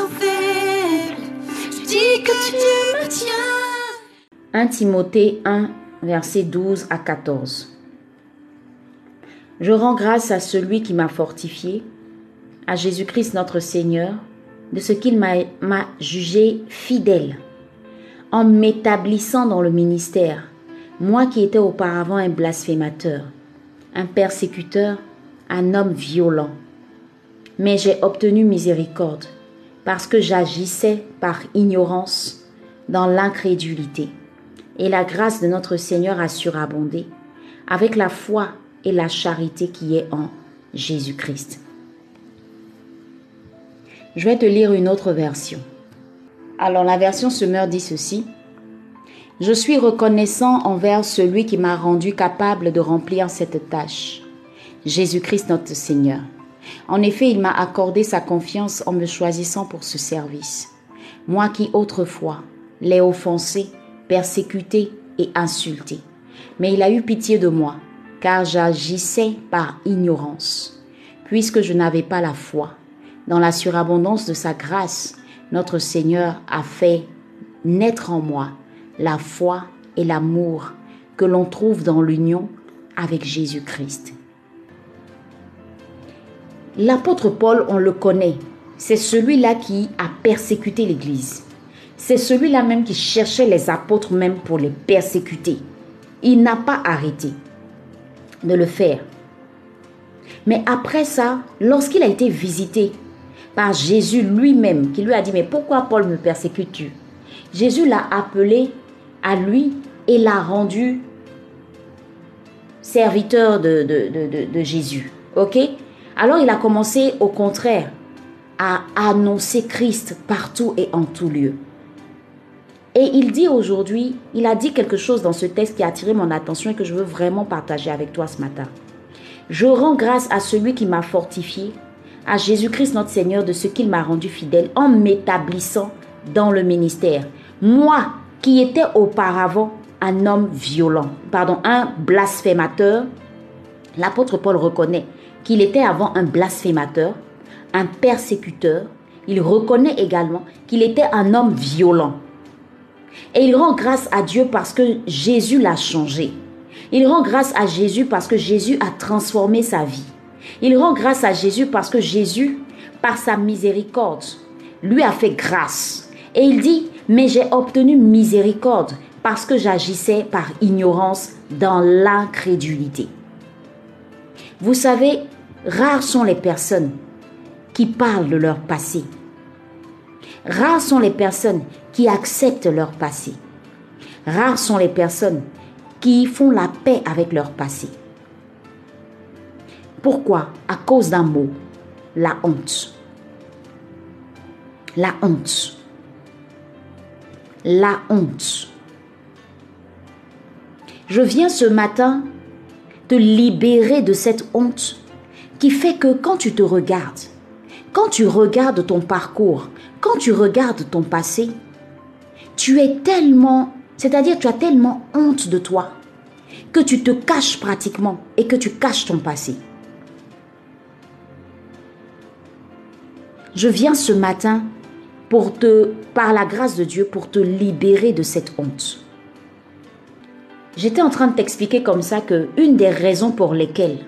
sens faible, je dis que tu me tiens. 1 Timothée 1, versets 12 à 14. Je rends grâce à celui qui m'a fortifié, à Jésus-Christ notre Seigneur, de ce qu'il m'a jugé fidèle, en m'établissant dans le ministère, moi qui étais auparavant un blasphémateur, un persécuteur, un homme violent. Mais j'ai obtenu miséricorde, parce que j'agissais par ignorance dans l'incrédulité. Et la grâce de notre Seigneur a surabondé, avec la foi et la charité qui est en Jésus-Christ. Je vais te lire une autre version. Alors la version Semeur dit ceci. Je suis reconnaissant envers celui qui m'a rendu capable de remplir cette tâche, Jésus-Christ notre Seigneur. En effet, il m'a accordé sa confiance en me choisissant pour ce service. Moi qui autrefois l'ai offensé, persécuté et insulté. Mais il a eu pitié de moi, car j'agissais par ignorance, puisque je n'avais pas la foi. Dans la surabondance de sa grâce, notre Seigneur a fait naître en moi la foi et l'amour que l'on trouve dans l'union avec Jésus-Christ. L'apôtre Paul, on le connaît, c'est celui-là qui a persécuté l'Église. C'est celui-là même qui cherchait les apôtres même pour les persécuter. Il n'a pas arrêté de le faire. Mais après ça, lorsqu'il a été visité par Jésus lui-même, qui lui a dit, mais pourquoi Paul me persécutes-tu? Jésus l'a appelé à lui et l'a rendu serviteur de, de, Jésus. OK? Alors il a commencé au contraire à annoncer Christ partout et en tout lieu. Et il dit aujourd'hui, il a dit quelque chose dans ce texte qui a attiré mon attention et que je veux vraiment partager avec toi ce matin. Je rends grâce à celui qui m'a fortifié, à Jésus-Christ notre Seigneur de ce qu'il m'a rendu fidèle en m'établissant dans le ministère. Moi qui étais auparavant un homme violent, pardon, un blasphémateur, l'apôtre Paul reconnaît qu'il était avant un blasphémateur, un persécuteur. Il reconnaît également qu'il était un homme violent. Et il rend grâce à Dieu parce que Jésus l'a changé. Il rend grâce à Jésus parce que Jésus a transformé sa vie. Il rend grâce à Jésus parce que Jésus, par sa miséricorde, lui a fait grâce. Et il dit, mais j'ai obtenu miséricorde parce que j'agissais par ignorance dans l'incrédulité. Vous savez, rares sont les personnes qui parlent de leur passé. Rares sont les personnes qui acceptent leur passé. Rares sont les personnes qui font la paix avec leur passé. Pourquoi? À cause d'un mot, la honte. La honte. La honte. Je viens ce matin te libérer de cette honte qui fait que quand tu te regardes, quand tu regardes ton parcours, quand tu regardes ton passé, tu es tellement, c'est-à-dire tu as tellement honte de toi que tu te caches pratiquement et que tu caches ton passé. Je viens ce matin pour te, par la grâce de Dieu, pour te libérer de cette honte. J'étais en train de t'expliquer comme ça que une des raisons pour lesquelles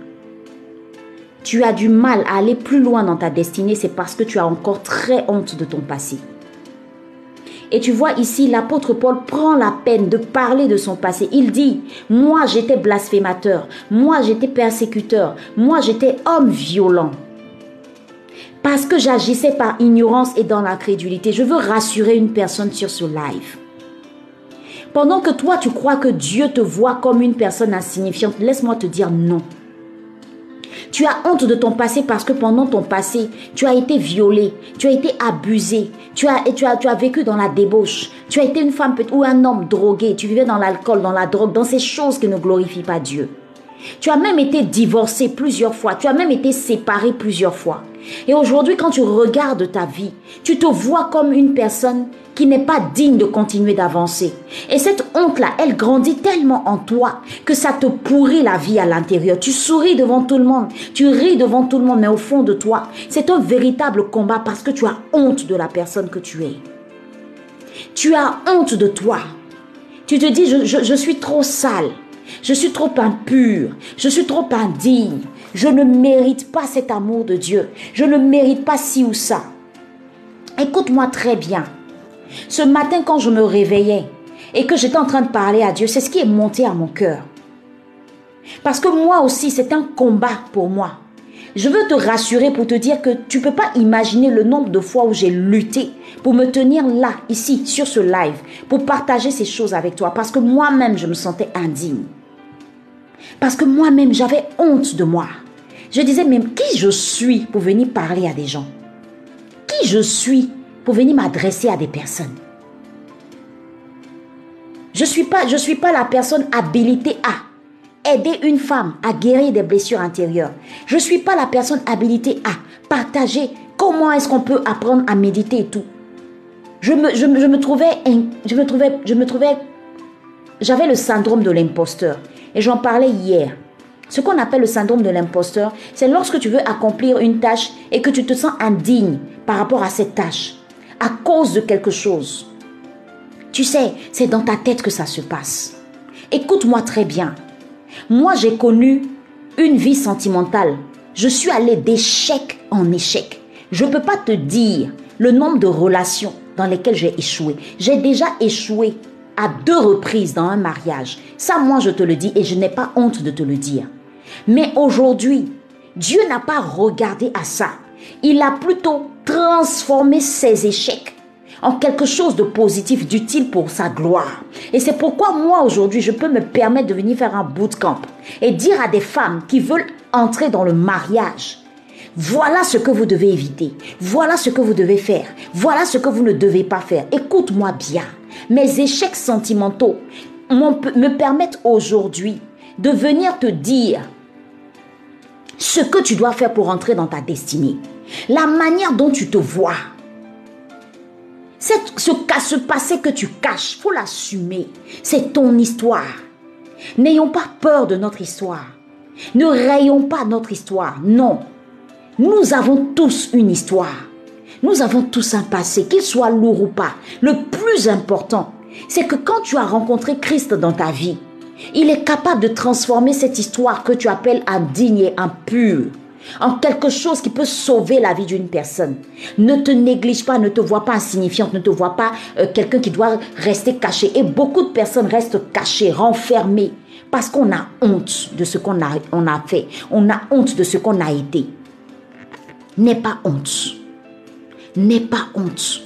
tu as du mal à aller plus loin dans ta destinée, c'est parce que tu as encore très honte de ton passé. Et tu vois ici, l'apôtre Paul prend la peine de parler de son passé. Il dit, moi j'étais blasphémateur, moi j'étais persécuteur, moi j'étais homme violent parce que j'agissais par ignorance et dans l'incrédulité. Je veux rassurer une personne sur ce live. Pendant que toi, tu crois que Dieu te voit comme une personne insignifiante, laisse-moi te dire non. Tu as honte de ton passé parce que pendant ton passé, tu as été violé, tu as été abusé, tu as, tu as, tu as vécu dans la débauche, tu as été une femme ou un homme drogué, tu vivais dans l'alcool, dans la drogue, dans ces choses qui ne glorifient pas Dieu. Tu as même été divorcé plusieurs fois. Tu as même été séparé plusieurs fois. Et aujourd'hui, quand tu regardes ta vie, tu te vois comme une personne qui n'est pas digne de continuer d'avancer. Et cette honte-là, elle grandit tellement en toi que ça te pourrit la vie à l'intérieur. Tu souris devant tout le monde, tu ris devant tout le monde, mais au fond de toi, c'est un véritable combat parce que tu as honte de la personne que tu es. Tu as honte de toi. Tu te dis, je, suis trop sale, je suis trop impur, je suis trop indigne, je ne mérite pas cet amour de Dieu, je ne mérite pas ci ou ça. Écoute-moi très bien. Ce matin, quand je me réveillais et que j'étais en train de parler à Dieu, c'est ce qui est monté à mon cœur. Parce que moi aussi, c'est un combat pour moi. Je veux te rassurer pour te dire que tu ne peux pas imaginer le nombre de fois où j'ai lutté pour me tenir là, ici, sur ce live, pour partager ces choses avec toi. Parce que moi-même, je me sentais indigne. Parce que moi-même, j'avais honte de moi. Je disais même qui je suis pour venir parler à des gens? Qui je suis pour venir m'adresser à des personnes? Je ne suis, pas, je suis pas la personne habilitée à aider une femme à guérir des blessures intérieures. Je ne suis pas la personne habilitée à partager comment est-ce qu'on peut apprendre à méditer et tout. Je me, je, me trouvais, je me trouvais, je me trouvais, j'avais le syndrome de l'imposteur. Et j'en parlais hier. Ce qu'on appelle le syndrome de l'imposteur, c'est lorsque tu veux accomplir une tâche et que tu te sens indigne par rapport à cette tâche à cause de quelque chose. Tu sais, c'est dans ta tête que ça se passe. Écoute-moi très bien. Moi, j'ai connu une vie sentimentale. Je suis allée d'échec en échec. Je ne peux pas te dire le nombre de relations dans lesquelles j'ai échoué. J'ai déjà échoué à deux reprises dans un mariage. Ça, moi, je te le dis et je n'ai pas honte de te le dire. Mais aujourd'hui, Dieu n'a pas regardé à ça. Il a plutôt transformer ses échecs en quelque chose de positif, d'utile pour sa gloire. Et c'est pourquoi moi aujourd'hui, je peux me permettre de venir faire un bootcamp et dire à des femmes qui veulent entrer dans le mariage, voilà ce que vous devez éviter, voilà ce que vous devez faire, voilà ce que vous ne devez pas faire. Écoute-moi bien, mes échecs sentimentaux me permettent aujourd'hui de venir te dire ce que tu dois faire pour entrer dans ta destinée. La manière dont tu te vois. Ce, ce passé que tu caches, faut l'assumer. C'est ton histoire. N'ayons pas peur de notre histoire. Ne rayons pas notre histoire. Non. Nous avons tous une histoire. Nous avons tous un passé, qu'il soit lourd ou pas. Le plus important, c'est que quand tu as rencontré Christ dans ta vie, il est capable de transformer cette histoire que tu appelles indigne et impure en quelque chose qui peut sauver la vie d'une personne. Ne te néglige pas, ne te vois pas insignifiante, ne te vois pas euh, quelqu'un qui doit rester caché. Et beaucoup de personnes restent cachées, renfermées, parce qu'on a honte de ce qu'on a, a fait. On a honte de ce qu'on a été. N'aie pas honte. N'aie pas honte.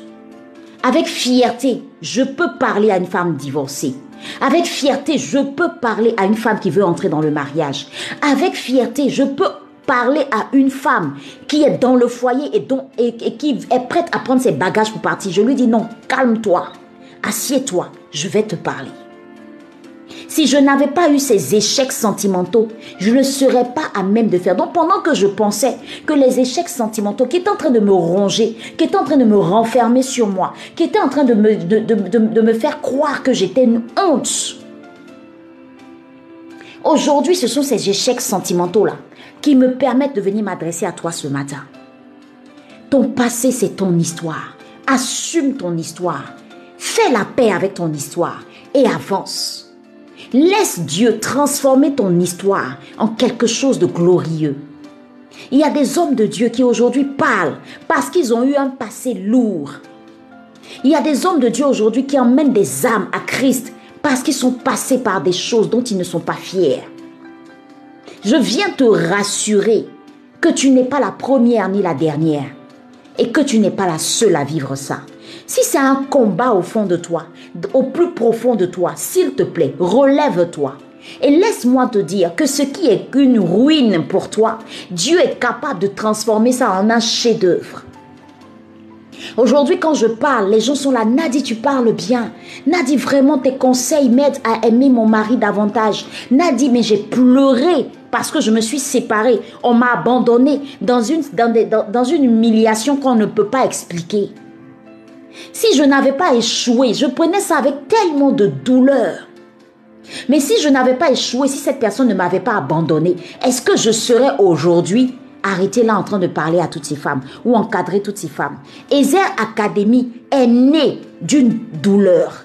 Avec fierté, je peux parler à une femme divorcée. Avec fierté, je peux parler à une femme qui veut entrer dans le mariage. Avec fierté, je peux parler à une femme qui est dans le foyer et, et, qui est prête à prendre ses bagages pour partir, je lui dis non, calme-toi, assieds-toi, je vais te parler. Si je n'avais pas eu ces échecs sentimentaux, je ne serais pas à même de faire. Donc pendant que je pensais que les échecs sentimentaux qui étaient en train de me ronger, qui étaient en train de me renfermer sur moi, qui étaient en train de me, me faire croire que j'étais une honte, aujourd'hui ce sont ces échecs sentimentaux-là qui me permettent de venir m'adresser à toi ce matin. Ton passé, c'est ton histoire. Assume ton histoire. Fais la paix avec ton histoire et avance. Laisse Dieu transformer ton histoire en quelque chose de glorieux. Il y a des hommes de Dieu qui aujourd'hui parlent parce qu'ils ont eu un passé lourd. Il y a des hommes de Dieu aujourd'hui qui emmènent des âmes à Christ parce qu'ils sont passés par des choses dont ils ne sont pas fiers. Je viens te rassurer que tu n'es pas la première ni la dernière et que tu n'es pas la seule à vivre ça. Si c'est un combat au fond de toi, au plus profond de toi, s'il te plaît, relève-toi. Et laisse-moi te dire que ce qui est une ruine pour toi, Dieu est capable de transformer ça en un chef-d'œuvre. Aujourd'hui, quand je parle, les gens sont là. Nadi, tu parles bien. Nadi, vraiment, tes conseils m'aident à aimer mon mari davantage. Nadi, mais j'ai pleuré parce que je me suis séparée. On m'a abandonnée dans une, dans, dans une humiliation qu'on ne peut pas expliquer. Si je n'avais pas échoué, je prenais ça avec tellement de douleur. Mais si je n'avais pas échoué, si cette personne ne m'avait pas abandonné, est-ce que je serais aujourd'hui arrêté là en train de parler à toutes ces femmes ou encadrer toutes ces femmes? Ezer Academy est né d'une douleur.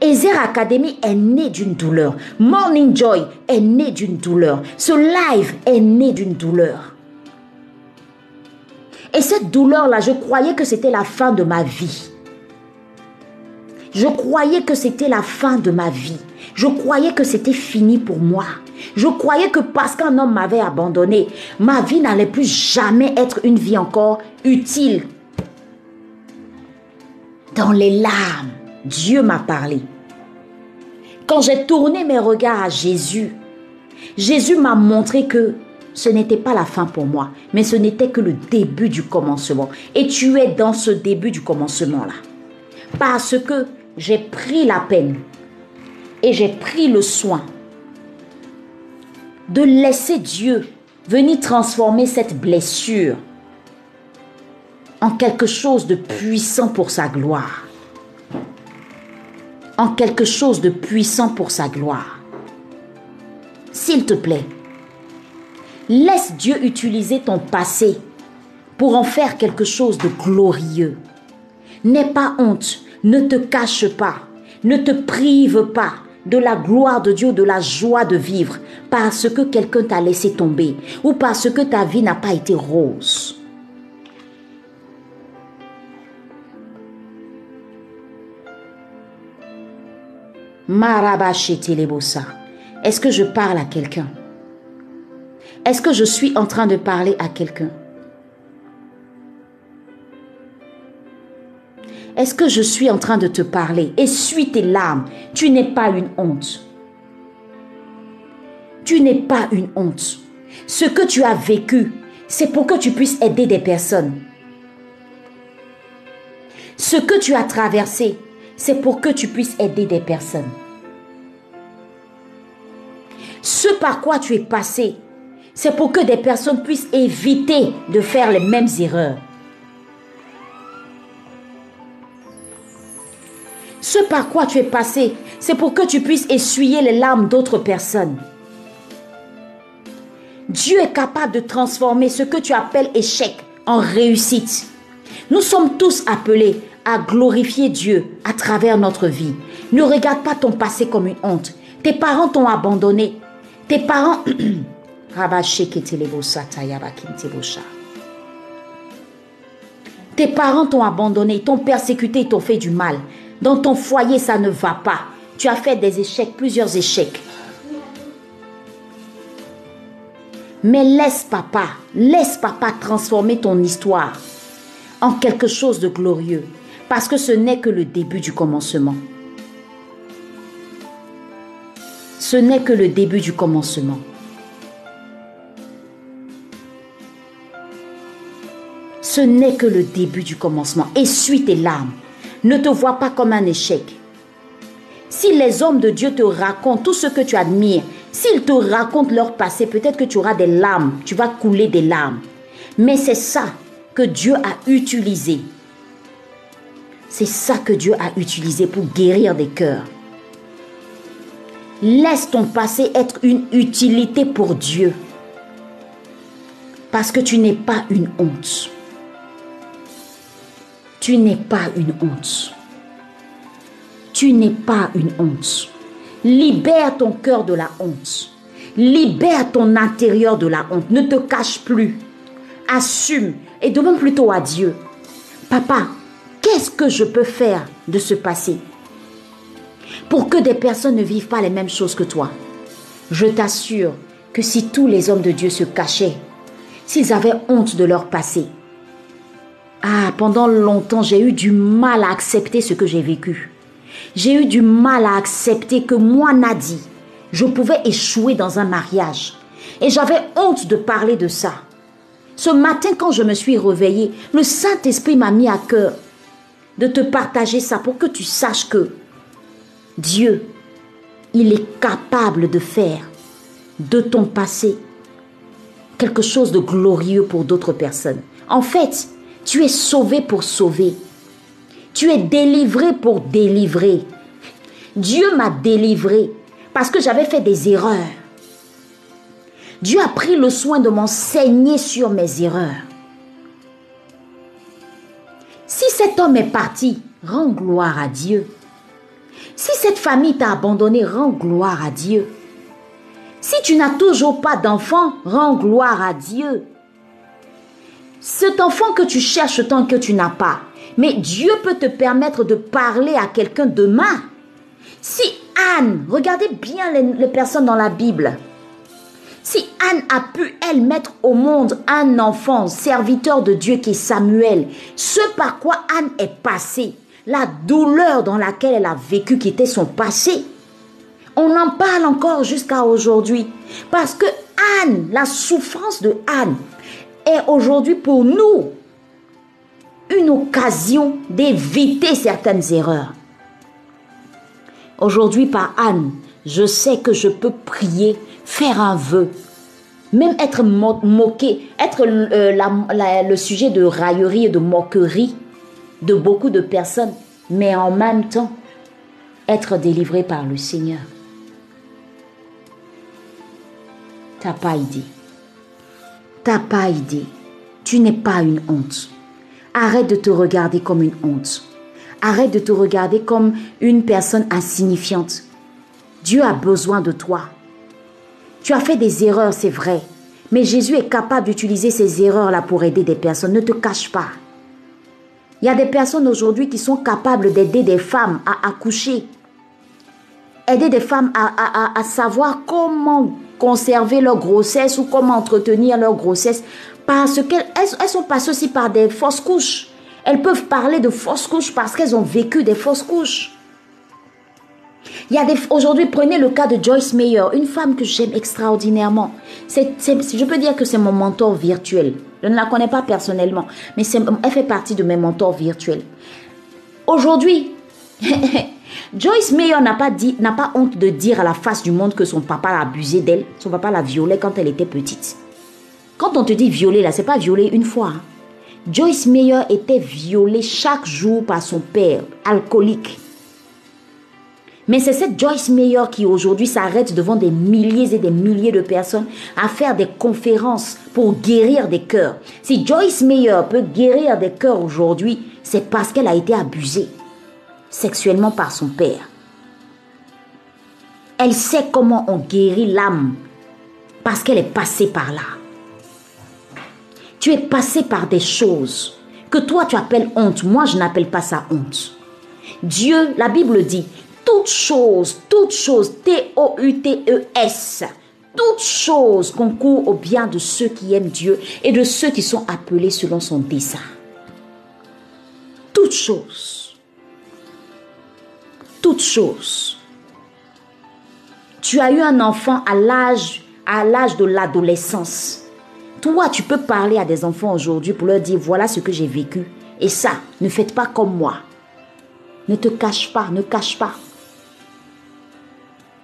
Ezer Academy est né d'une douleur. Morning Joy est né d'une douleur. Ce live est né d'une douleur. Et cette douleur-là, je croyais que c'était la fin de ma vie. Je croyais que c'était la fin de ma vie. Je croyais que c'était fini pour moi. Je croyais que parce qu'un homme m'avait abandonné, ma vie n'allait plus jamais être une vie encore utile. Dans les larmes, Dieu m'a parlé. Quand j'ai tourné mes regards à Jésus, Jésus m'a montré que ce n'était pas la fin pour moi, mais ce n'était que le début du commencement. Et tu es dans ce début du commencement-là. Parce que j'ai pris la peine et j'ai pris le soin de laisser Dieu venir transformer cette blessure en quelque chose de puissant pour sa gloire. En quelque chose de puissant pour sa gloire. S'il te plaît, laisse Dieu utiliser ton passé pour en faire quelque chose de glorieux. N'aie pas honte, ne te cache pas, ne te prive pas de la gloire de Dieu, de la joie de vivre, parce que quelqu'un t'a laissé tomber ou parce que ta vie n'a pas été rose. Est-ce que je parle à quelqu'un? Est-ce que je suis en train de parler à quelqu'un? Est-ce que je suis en train de te parler? Essuie tes larmes. Tu n'es pas une honte. Tu n'es pas une honte. Ce que tu as vécu, c'est pour que tu puisses aider des personnes. Ce que tu as traversé, c'est pour que tu puisses aider des personnes. Ce par quoi tu es passé, c'est pour que des personnes puissent éviter de faire les mêmes erreurs. Ce par quoi tu es passé, c'est pour que tu puisses essuyer les larmes d'autres personnes. Dieu est capable de transformer ce que tu appelles échec en réussite. Nous sommes tous appelés à glorifier Dieu à travers notre vie. Ne regarde pas ton passé comme une honte. Tes parents t'ont abandonné. Tes parents... Tes parents t'ont abandonné, t'ont persécuté, t'ont fait du mal. Dans ton foyer, ça ne va pas. Tu as fait des échecs, plusieurs échecs. Mais laisse papa, laisse papa transformer ton histoire en quelque chose de glorieux. Parce que ce n'est que le début du commencement. Ce n'est que le début du commencement. Ce n'est que le début du commencement. Essuie tes larmes. Ne te vois pas comme un échec. Si les hommes de Dieu te racontent tout ce que tu admires, s'ils te racontent leur passé, peut-être que tu auras des larmes, tu vas couler des larmes. Mais c'est ça que Dieu a utilisé. C'est ça que Dieu a utilisé pour guérir des cœurs. Laisse ton passé être une utilité pour Dieu. Parce que tu n'es pas une honte. Tu n'es pas une honte. Tu n'es pas une honte. Libère ton cœur de la honte. Libère ton intérieur de la honte. Ne te cache plus. Assume et demande plutôt à Dieu. Papa, qu'est-ce que je peux faire de ce passé pour que des personnes ne vivent pas les mêmes choses que toi? Je t'assure que si tous les hommes de Dieu se cachaient, s'ils avaient honte de leur passé, ah, pendant longtemps, j'ai eu du mal à accepter ce que j'ai vécu. J'ai eu du mal à accepter que moi, Nadi, je pouvais échouer dans un mariage. Et j'avais honte de parler de ça. Ce matin, quand je me suis réveillée, le Saint-Esprit m'a mis à cœur de te partager ça pour que tu saches que Dieu, il est capable de faire de ton passé quelque chose de glorieux pour d'autres personnes. En fait, tu es sauvé pour sauver. Tu es délivré pour délivrer. Dieu m'a délivré parce que j'avais fait des erreurs. Dieu a pris le soin de m'enseigner sur mes erreurs. Si cet homme est parti, rends gloire à Dieu. Si cette famille t'a abandonné, rends gloire à Dieu. Si tu n'as toujours pas d'enfant, rends gloire à Dieu. Cet enfant que tu cherches tant que tu n'as pas, mais Dieu peut te permettre de parler à quelqu'un demain. Si Anne, regardez bien les, personnes dans la Bible, si Anne a pu, elle, mettre au monde un enfant, serviteur de Dieu qui est Samuel, ce par quoi Anne est passée, la douleur dans laquelle elle a vécu qui était son passé, on en parle encore jusqu'à aujourd'hui. Parce que Anne, la souffrance de Anne, est aujourd'hui pour nous une occasion d'éviter certaines erreurs. Aujourd'hui, par Anne, je sais que je peux prier, faire un vœu, même être moqué, être euh, le sujet de raillerie et de moquerie de beaucoup de personnes, mais en même temps, être délivré par le Seigneur. T'as pas idée. T'as pas idée. Tu n'es pas une honte. Arrête de te regarder comme une honte. Arrête de te regarder comme une personne insignifiante. Dieu a besoin de toi. Tu as fait des erreurs, c'est vrai. Mais Jésus est capable d'utiliser ces erreurs-là pour aider des personnes. Ne te cache pas. Il y a des personnes aujourd'hui qui sont capables d'aider des femmes à accoucher. Aider des femmes à, à savoir comment conserver leur grossesse ou comment entretenir leur grossesse parce qu'elles elles sont passées aussi par des fausses couches. Elles peuvent parler de fausses couches parce qu'elles ont vécu des fausses couches. Il y a des aujourd'hui prenez le cas de Joyce Meyer, une femme que j'aime extraordinairement. C'est, je peux dire que c'est mon mentor virtuel. Je ne la connais pas personnellement, mais elle fait partie de mes mentors virtuels. Aujourd'hui, Joyce Meyer n'a pas, dit, n'a pas honte de dire à la face du monde que son papa l'a abusé d'elle, son papa l'a violée quand elle était petite. Quand on te dit violer, là, c'est pas violer une fois. Hein. Joyce Meyer était violée chaque jour par son père, alcoolique. Mais c'est cette Joyce Meyer qui aujourd'hui s'arrête devant des milliers et des milliers de personnes à faire des conférences pour guérir des cœurs. Si Joyce Meyer peut guérir des cœurs aujourd'hui, c'est parce qu'elle a été abusée sexuellement par son père. Elle sait comment on guérit l'âme parce qu'elle est passée par là. Tu es passé par des choses que toi tu appelles honte. Moi, je n'appelle pas ça honte. Dieu, la Bible dit, toutes choses, toutes choses, T-O-U-T-E-S, toutes choses concourent au bien de ceux qui aiment Dieu et de ceux qui sont appelés selon son dessein. Toutes choses toutes choses. Tu as eu un enfant à l'âge à l'âge de l'adolescence. Toi, tu peux parler à des enfants aujourd'hui pour leur dire voilà ce que j'ai vécu. Et ça, ne faites pas comme moi. Ne te cache pas, ne cache pas.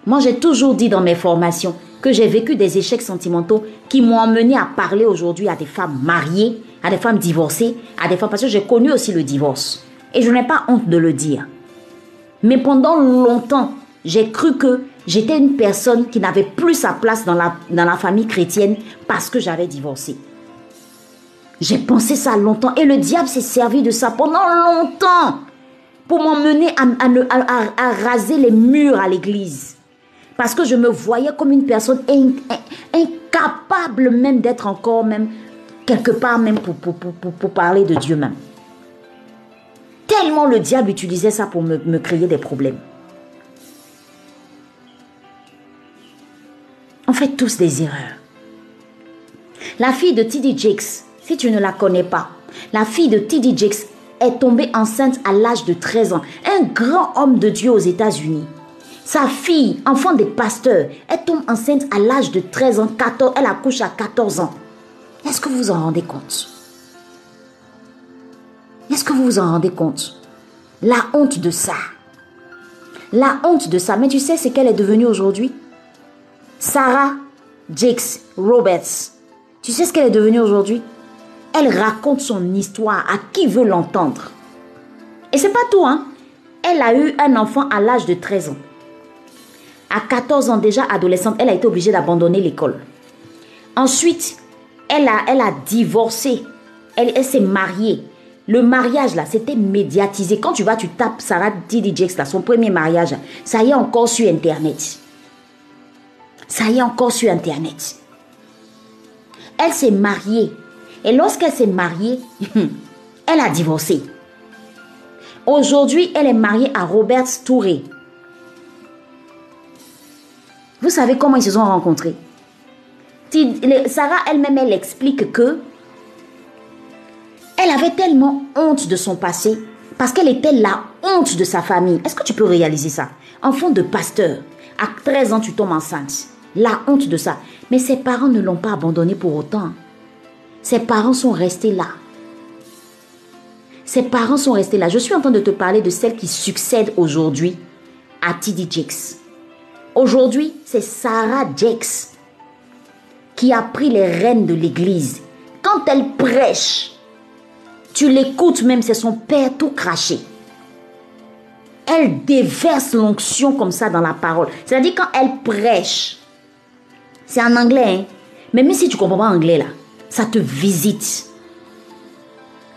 Moi, j'ai toujours dit dans mes formations que j'ai vécu des échecs sentimentaux qui m'ont amené à parler aujourd'hui à des femmes mariées, à des femmes divorcées, à des femmes parce que j'ai connu aussi le divorce. Et je n'ai pas honte de le dire. Mais pendant longtemps, j'ai cru que j'étais une personne qui n'avait plus sa place dans la, dans la famille chrétienne parce que j'avais divorcé. J'ai pensé ça longtemps et le diable s'est servi de ça pendant longtemps pour m'emmener à, à, raser les murs à l'église. Parce que je me voyais comme une personne incapable même d'être encore même quelque part même pour, pour, pour, pour parler de Dieu même. Tellement le diable utilisait ça pour me, créer des problèmes. On fait tous des erreurs. La fille de T.D. Jakes, si tu ne la connais pas, la fille de T.D. Jakes est tombée enceinte à l'âge de 13 ans. Un grand homme de Dieu aux États-Unis. Sa fille, enfant des pasteurs, elle tombe enceinte à l'âge de 13 ans, 14, elle accouche à 14 ans. Est-ce que vous vous en rendez compte? Est-ce que vous vous en rendez compte? La honte de ça. La honte de ça. Mais tu sais ce qu'elle est devenue aujourd'hui Sarah Jakes Roberts. Tu sais ce qu'elle est devenue aujourd'hui? Elle raconte son histoire à qui veut l'entendre. Et c'est pas tout, hein Elle a eu un enfant à l'âge de 13 ans. À 14 ans déjà adolescente, elle a été obligée d'abandonner l'école. Ensuite, elle a, divorcé. Elle s'est mariée. Le mariage, là, c'était médiatisé. Quand tu vas, tu tapes Sarah Jakes, là, son premier mariage, ça y est encore sur Internet. Ça y est encore sur Internet. Elle s'est mariée. Et lorsqu'elle s'est mariée, elle a divorcé. Aujourd'hui, elle est mariée à Robert Touré. Vous savez comment ils se sont rencontrés? Sarah elle-même, elle explique que elle avait tellement honte de son passé parce qu'elle était la honte de sa famille. Est-ce que tu peux réaliser ça? Enfant de pasteur, à 13 ans, tu tombes enceinte. La honte de ça. Mais ses parents ne l'ont pas abandonnée pour autant. Ses parents sont restés là. Ses parents sont restés là. Je suis en train de te parler de celle qui succède aujourd'hui à T.D. Jakes. Aujourd'hui, c'est Sarah Jakes qui a pris les rênes de l'église. Quand elle prêche, tu l'écoutes même, c'est son père tout craché. Elle déverse l'onction comme ça dans la parole. C'est-à-dire quand elle prêche, c'est en anglais, hein? même si tu comprends pas anglais là, ça te visite.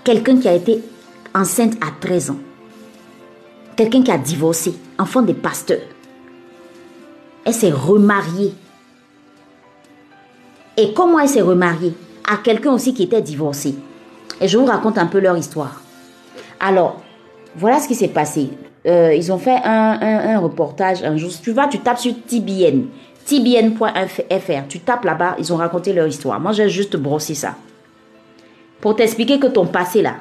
Quelqu'un qui a été enceinte à 13 ans. Quelqu'un qui a divorcé, enfant des pasteurs. Elle s'est remariée. Et comment elle s'est remariée? À quelqu'un aussi qui était divorcé. Et je vous raconte un peu leur histoire. Alors, voilà ce qui s'est passé. Euh, ils ont fait un, reportage un jour. Tu vas, tu tapes sur TBN, tbn.fr. Tu tapes là-bas, ils ont raconté leur histoire. Moi, j'ai juste brossé ça. Pour t'expliquer que ton passé là,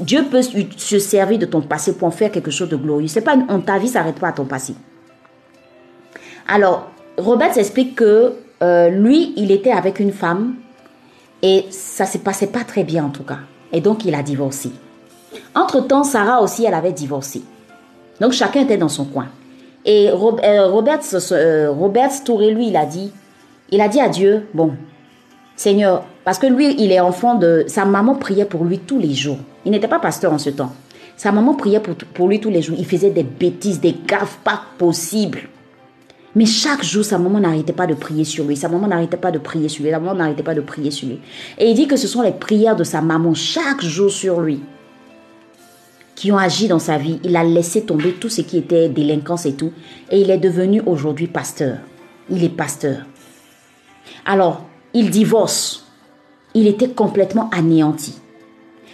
Dieu peut se servir de ton passé pour en faire quelque chose de glorieux. C'est pas on ta vie s'arrête pas à ton passé. Alors, Robert s'explique que euh, lui, il était avec une femme et ça se passait pas très bien en tout cas. Et donc, il a divorcé. Entre-temps, Sarah aussi, elle avait divorcé. Donc, chacun était dans son coin. Et euh, Robert, euh, Robert Touré, lui, il a dit, il a dit à Dieu, bon, Seigneur, parce que lui, il est enfant de... Sa maman priait pour lui tous les jours. Il n'était pas pasteur en ce temps. Sa maman priait pour, pour lui tous les jours. Il faisait des bêtises, des gaffes pas possibles. Mais chaque jour, sa maman n'arrêtait pas de prier sur lui. Sa maman n'arrêtait pas de prier sur lui. Sa maman n'arrêtait pas de prier sur lui. Et il dit que ce sont les prières de sa maman chaque jour sur lui qui ont agi dans sa vie. Il a laissé tomber tout ce qui était délinquance et tout. Et il est devenu aujourd'hui pasteur. Il est pasteur. Alors, il divorce il était complètement anéanti.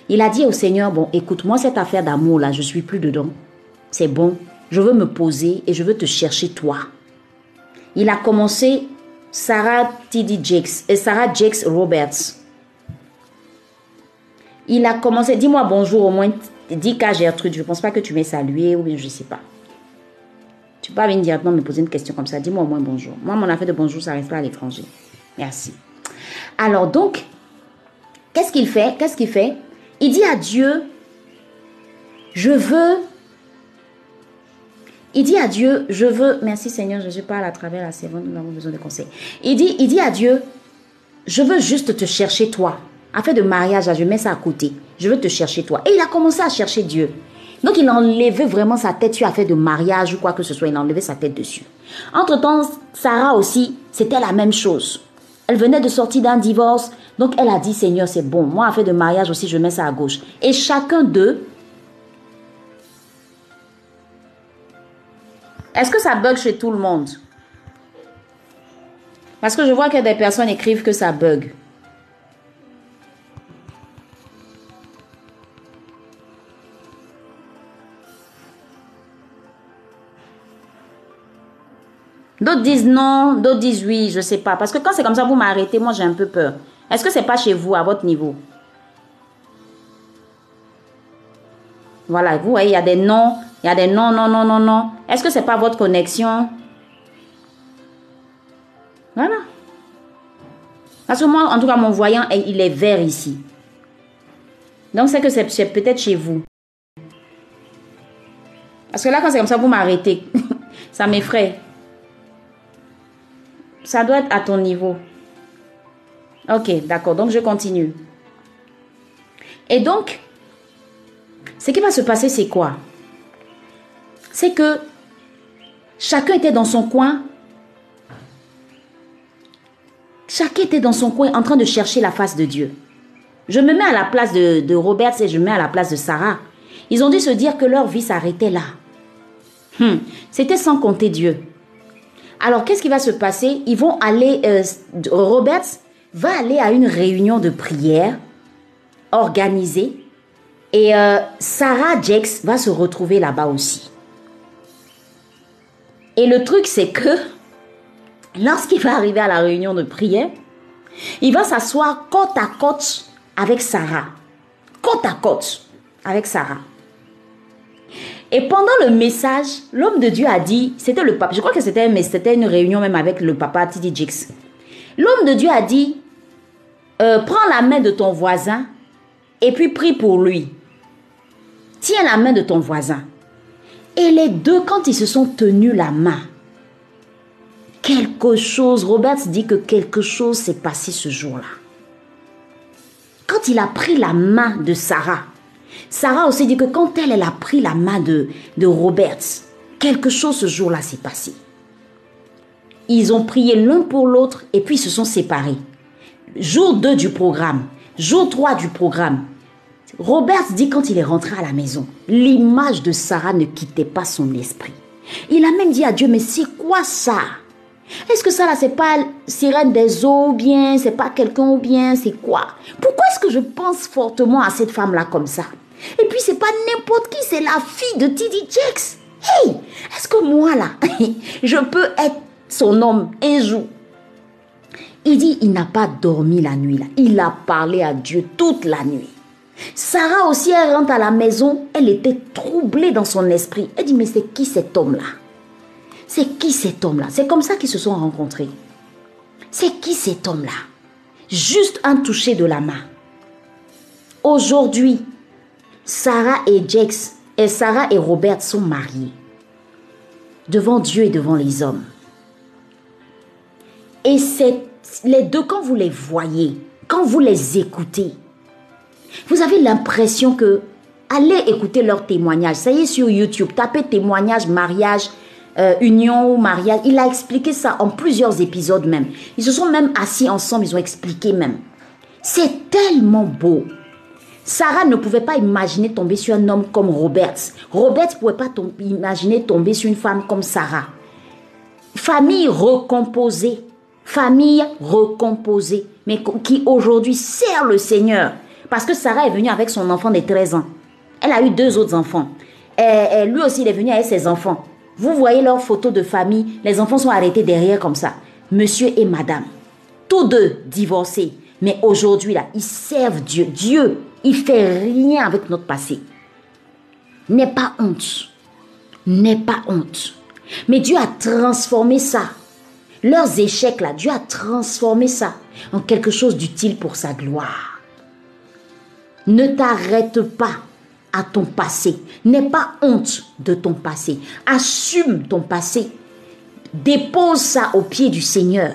Il a dit au Seigneur, bon, écoute-moi cette affaire d'amour-là, je suis plus dedans. C'est bon, je veux me poser et je veux te chercher toi. Il a commencé Sarah T.D. Jakes et Sarah Jakes Roberts. Il a commencé, dis-moi bonjour au moins, dis qu'à Gertrude, je ne pense pas que tu m'aies salué ou bien je ne sais pas. Tu peux pas venir directement me poser une question comme ça, dis-moi au moins bonjour. Moi, mon affaire de bonjour, ça reste pas à l'étranger. Merci. Alors donc, Qu'est-ce qu'il fait? Qu'est-ce qu'il fait? Il dit à Dieu, je veux... Il dit à Dieu, je veux... Merci Seigneur, je parle à travers la servante, nous avons besoin de conseils. Il dit, il dit à Dieu, je veux juste te chercher toi. Afin de mariage, je mets ça à côté. Je veux te chercher toi. Et il a commencé à chercher Dieu. Donc il a enlevé vraiment sa tête sur affaire de mariage ou quoi que ce soit. Il a enlevé sa tête dessus. Entre-temps, Sarah aussi, c'était la même chose. Elle venait de sortir d'un divorce. Donc elle a dit, Seigneur, c'est bon. Moi, fait de mariage aussi, je mets ça à gauche. Et chacun d'eux, est-ce que ça bug chez tout le monde? Parce que je vois que des personnes écrivent que ça bug. D'autres disent non, d'autres disent oui, je ne sais pas. Parce que quand c'est comme ça, vous m'arrêtez, moi j'ai un peu peur. Est-ce que c'est pas chez vous, à votre niveau? Voilà, vous voyez, il y a des non, il y a des non, non, non, non, non. Est-ce que c'est pas votre connexion? Voilà. Parce que moi, en tout cas, mon voyant, il est vert ici. Donc, c'est que c'est peut-être chez vous. Parce que là, quand c'est comme ça, vous m'arrêtez. ça m'effraie. Ça doit être à ton niveau. Ok, d'accord. Donc, je continue. Et donc, ce qui va se passer, c'est quoi? C'est que chacun était dans son coin. Chacun était dans son coin en train de chercher la face de Dieu. Je me mets à la place de, de Robert et je me mets à la place de Sarah. Ils ont dû se dire que leur vie s'arrêtait là. Hmm. C'était sans compter Dieu. Alors, qu'est-ce qui va se passer? Ils vont aller, euh, Robert va aller à une réunion de prière organisée et euh, Sarah Jex va se retrouver là-bas aussi. Et le truc, c'est que lorsqu'il va arriver à la réunion de prière, il va s'asseoir côte à côte avec Sarah. Côte à côte avec Sarah. Et pendant le message, l'homme de Dieu a dit, c'était le papa, je crois que c'était c'était une réunion même avec le papa Tidi Jix. L'homme de Dieu a dit, euh, prends la main de ton voisin et puis prie pour lui. Tiens la main de ton voisin. Et les deux, quand ils se sont tenus la main, quelque chose, Robert dit que quelque chose s'est passé ce jour-là. Quand il a pris la main de Sarah, Sarah aussi dit que quand elle, elle a pris la main de, de Robert, quelque chose ce jour-là s'est passé. Ils ont prié l'un pour l'autre et puis ils se sont séparés. Jour 2 du programme, jour 3 du programme. Robert dit quand il est rentré à la maison, l'image de Sarah ne quittait pas son esprit. Il a même dit à Dieu, mais c'est quoi ça? Est-ce que ça là, c'est pas sirène des eaux ou bien c'est pas quelqu'un ou bien c'est quoi? Pourquoi est-ce que je pense fortement à cette femme-là comme ça? Et puis, c'est pas n'importe qui, c'est la fille de Tidi Jex. Hey, est-ce que moi, là, je peux être son homme un jour? Il dit, il n'a pas dormi la nuit, là. Il a parlé à Dieu toute la nuit. Sarah aussi, elle rentre à la maison, elle était troublée dans son esprit. Elle dit, mais c'est qui cet homme-là? C'est qui cet homme-là? C'est comme ça qu'ils se sont rencontrés. C'est qui cet homme-là? Juste un toucher de la main. Aujourd'hui, Sarah et Jex et Sarah et Robert sont mariés devant Dieu et devant les hommes. Et c'est les deux quand vous les voyez, quand vous les écoutez, vous avez l'impression que allez écouter leurs témoignages. Ça y est sur YouTube, tapez témoignage mariage euh, union ou mariage. Il a expliqué ça en plusieurs épisodes même. Ils se sont même assis ensemble, ils ont expliqué même. C'est tellement beau. Sarah ne pouvait pas imaginer tomber sur un homme comme Robert. Robert ne pouvait pas imaginer tomber sur une femme comme Sarah. Famille recomposée. Famille recomposée. Mais qui aujourd'hui sert le Seigneur. Parce que Sarah est venue avec son enfant de 13 ans. Elle a eu deux autres enfants. Et, lui aussi, il est venu avec ses enfants. Vous voyez leurs photos de famille. Les enfants sont arrêtés derrière comme ça. Monsieur et madame. Tous deux divorcés. Mais aujourd'hui, là, ils servent Dieu. Dieu il fait rien avec notre passé. N'aie pas honte. N'aie pas honte. Mais Dieu a transformé ça. Leurs échecs là, Dieu a transformé ça en quelque chose d'utile pour sa gloire. Ne t'arrête pas à ton passé. N'aie pas honte de ton passé. Assume ton passé. Dépose ça au pied du Seigneur.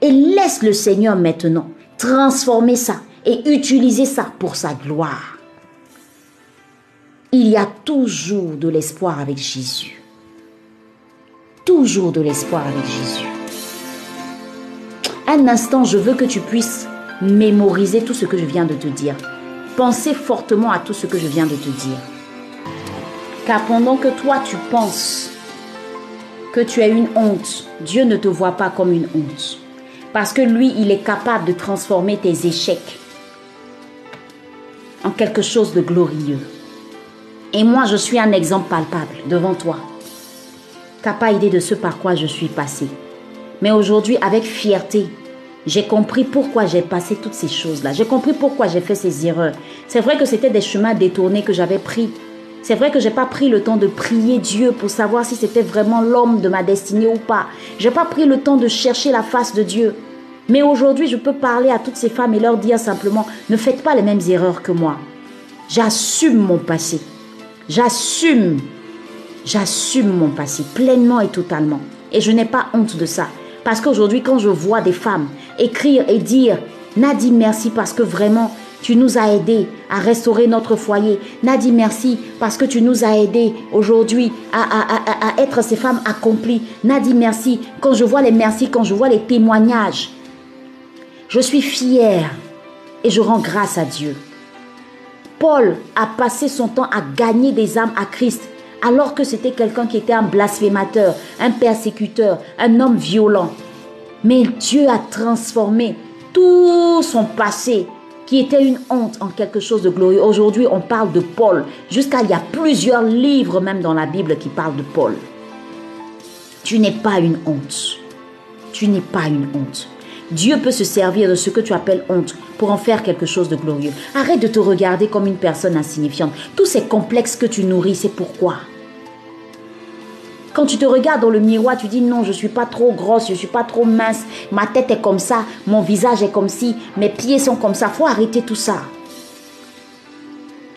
Et laisse le Seigneur maintenant transformer ça et utiliser ça pour sa gloire. Il y a toujours de l'espoir avec Jésus. Toujours de l'espoir avec Jésus. Un instant, je veux que tu puisses mémoriser tout ce que je viens de te dire. Pensez fortement à tout ce que je viens de te dire. Car pendant que toi tu penses que tu as une honte, Dieu ne te voit pas comme une honte. Parce que lui, il est capable de transformer tes échecs en quelque chose de glorieux. Et moi, je suis un exemple palpable devant toi. Tu n'as pas idée de ce par quoi je suis passé. Mais aujourd'hui, avec fierté, j'ai compris pourquoi j'ai passé toutes ces choses-là. J'ai compris pourquoi j'ai fait ces erreurs. C'est vrai que c'était des chemins détournés que j'avais pris. C'est vrai que j'ai pas pris le temps de prier Dieu pour savoir si c'était vraiment l'homme de ma destinée ou pas. J'ai pas pris le temps de chercher la face de Dieu. Mais aujourd'hui, je peux parler à toutes ces femmes et leur dire simplement, ne faites pas les mêmes erreurs que moi. J'assume mon passé. J'assume. J'assume mon passé pleinement et totalement. Et je n'ai pas honte de ça. Parce qu'aujourd'hui, quand je vois des femmes écrire et dire, Nadie, merci parce que vraiment, tu nous as aidés à restaurer notre foyer. Nadie, merci parce que tu nous as aidés aujourd'hui à, être ces femmes accomplies. Nadie, merci quand je vois les merci, quand je vois les témoignages. Je suis fière et je rends grâce à Dieu. Paul a passé son temps à gagner des âmes à Christ alors que c'était quelqu'un qui était un blasphémateur, un persécuteur, un homme violent. Mais Dieu a transformé tout son passé qui était une honte en quelque chose de glorieux. Aujourd'hui, on parle de Paul. Jusqu'à il y a plusieurs livres même dans la Bible qui parlent de Paul. Tu n'es pas une honte. Tu n'es pas une honte. Dieu peut se servir de ce que tu appelles honte pour en faire quelque chose de glorieux. Arrête de te regarder comme une personne insignifiante. Tous ces complexes que tu nourris, c'est pourquoi? Quand tu te regardes dans le miroir, tu dis non, je ne suis pas trop grosse, je ne suis pas trop mince, ma tête est comme ça, mon visage est comme ci, mes pieds sont comme ça. Faut arrêter tout ça.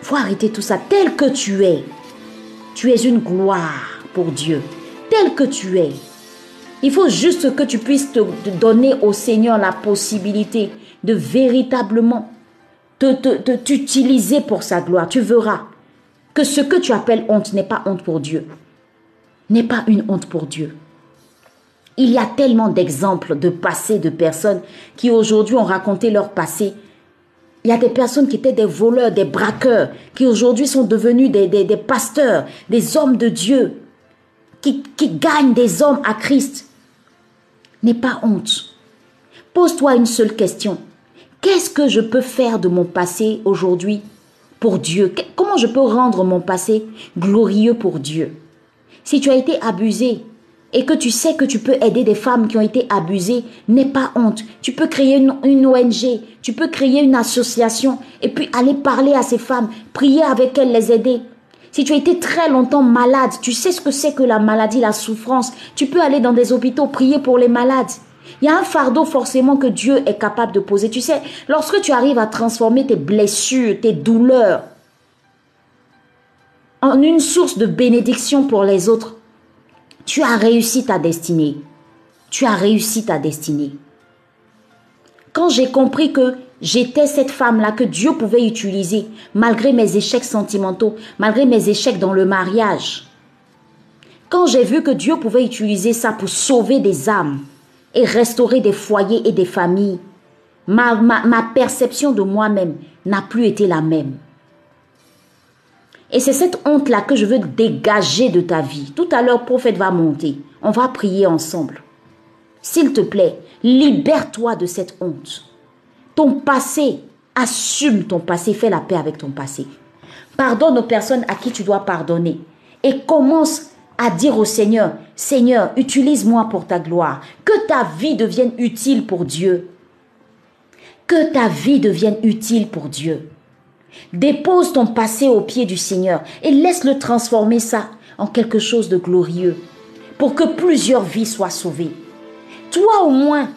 Faut arrêter tout ça. Tel que tu es, tu es une gloire pour Dieu. Tel que tu es, il faut juste que tu puisses te, donner au Seigneur la possibilité de véritablement te, t'utiliser pour sa gloire. Tu verras que ce que tu appelles honte n'est pas honte pour Dieu. N'est pas une honte pour Dieu. Il y a tellement d'exemples de passé de personnes qui aujourd'hui ont raconté leur passé. Il y a des personnes qui étaient des voleurs, des braqueurs, qui aujourd'hui sont devenus des, pasteurs, des hommes de Dieu, qui, qui gagnent des hommes à Christ. N'aie pas honte. Pose-toi une seule question. Qu'est-ce que je peux faire de mon passé aujourd'hui pour Dieu? Comment je peux rendre mon passé glorieux pour Dieu? Si tu as été abusé et que tu sais que tu peux aider des femmes qui ont été abusées, n'aie pas honte. Tu peux créer une, ONG, tu peux créer une association et puis aller parler à ces femmes, prier avec elles, les aider. Si tu as été très longtemps malade, tu sais ce que c'est que la maladie, la souffrance. Tu peux aller dans des hôpitaux, prier pour les malades. Il y a un fardeau forcément que Dieu est capable de poser. Tu sais, lorsque tu arrives à transformer tes blessures, tes douleurs en une source de bénédiction pour les autres, tu as réussi ta destinée. Tu as réussi ta destinée. Quand j'ai compris que J'étais cette femme-là que Dieu pouvait utiliser malgré mes échecs sentimentaux, malgré mes échecs dans le mariage. Quand j'ai vu que Dieu pouvait utiliser ça pour sauver des âmes et restaurer des foyers et des familles, ma, perception de moi-même n'a plus été la même. Et c'est cette honte-là que je veux dégager de ta vie. Tout à l'heure, prophète va monter. On va prier ensemble. S'il te plaît, libère-toi de cette honte ton passé. Assume ton passé, fais la paix avec ton passé. Pardonne aux personnes à qui tu dois pardonner. Et commence à dire au Seigneur, Seigneur, utilise-moi pour ta gloire. Que ta vie devienne utile pour Dieu. Que ta vie devienne utile pour Dieu. Dépose ton passé au pied du Seigneur et laisse-le transformer ça en quelque chose de glorieux pour que plusieurs vies soient sauvées. Toi au moins,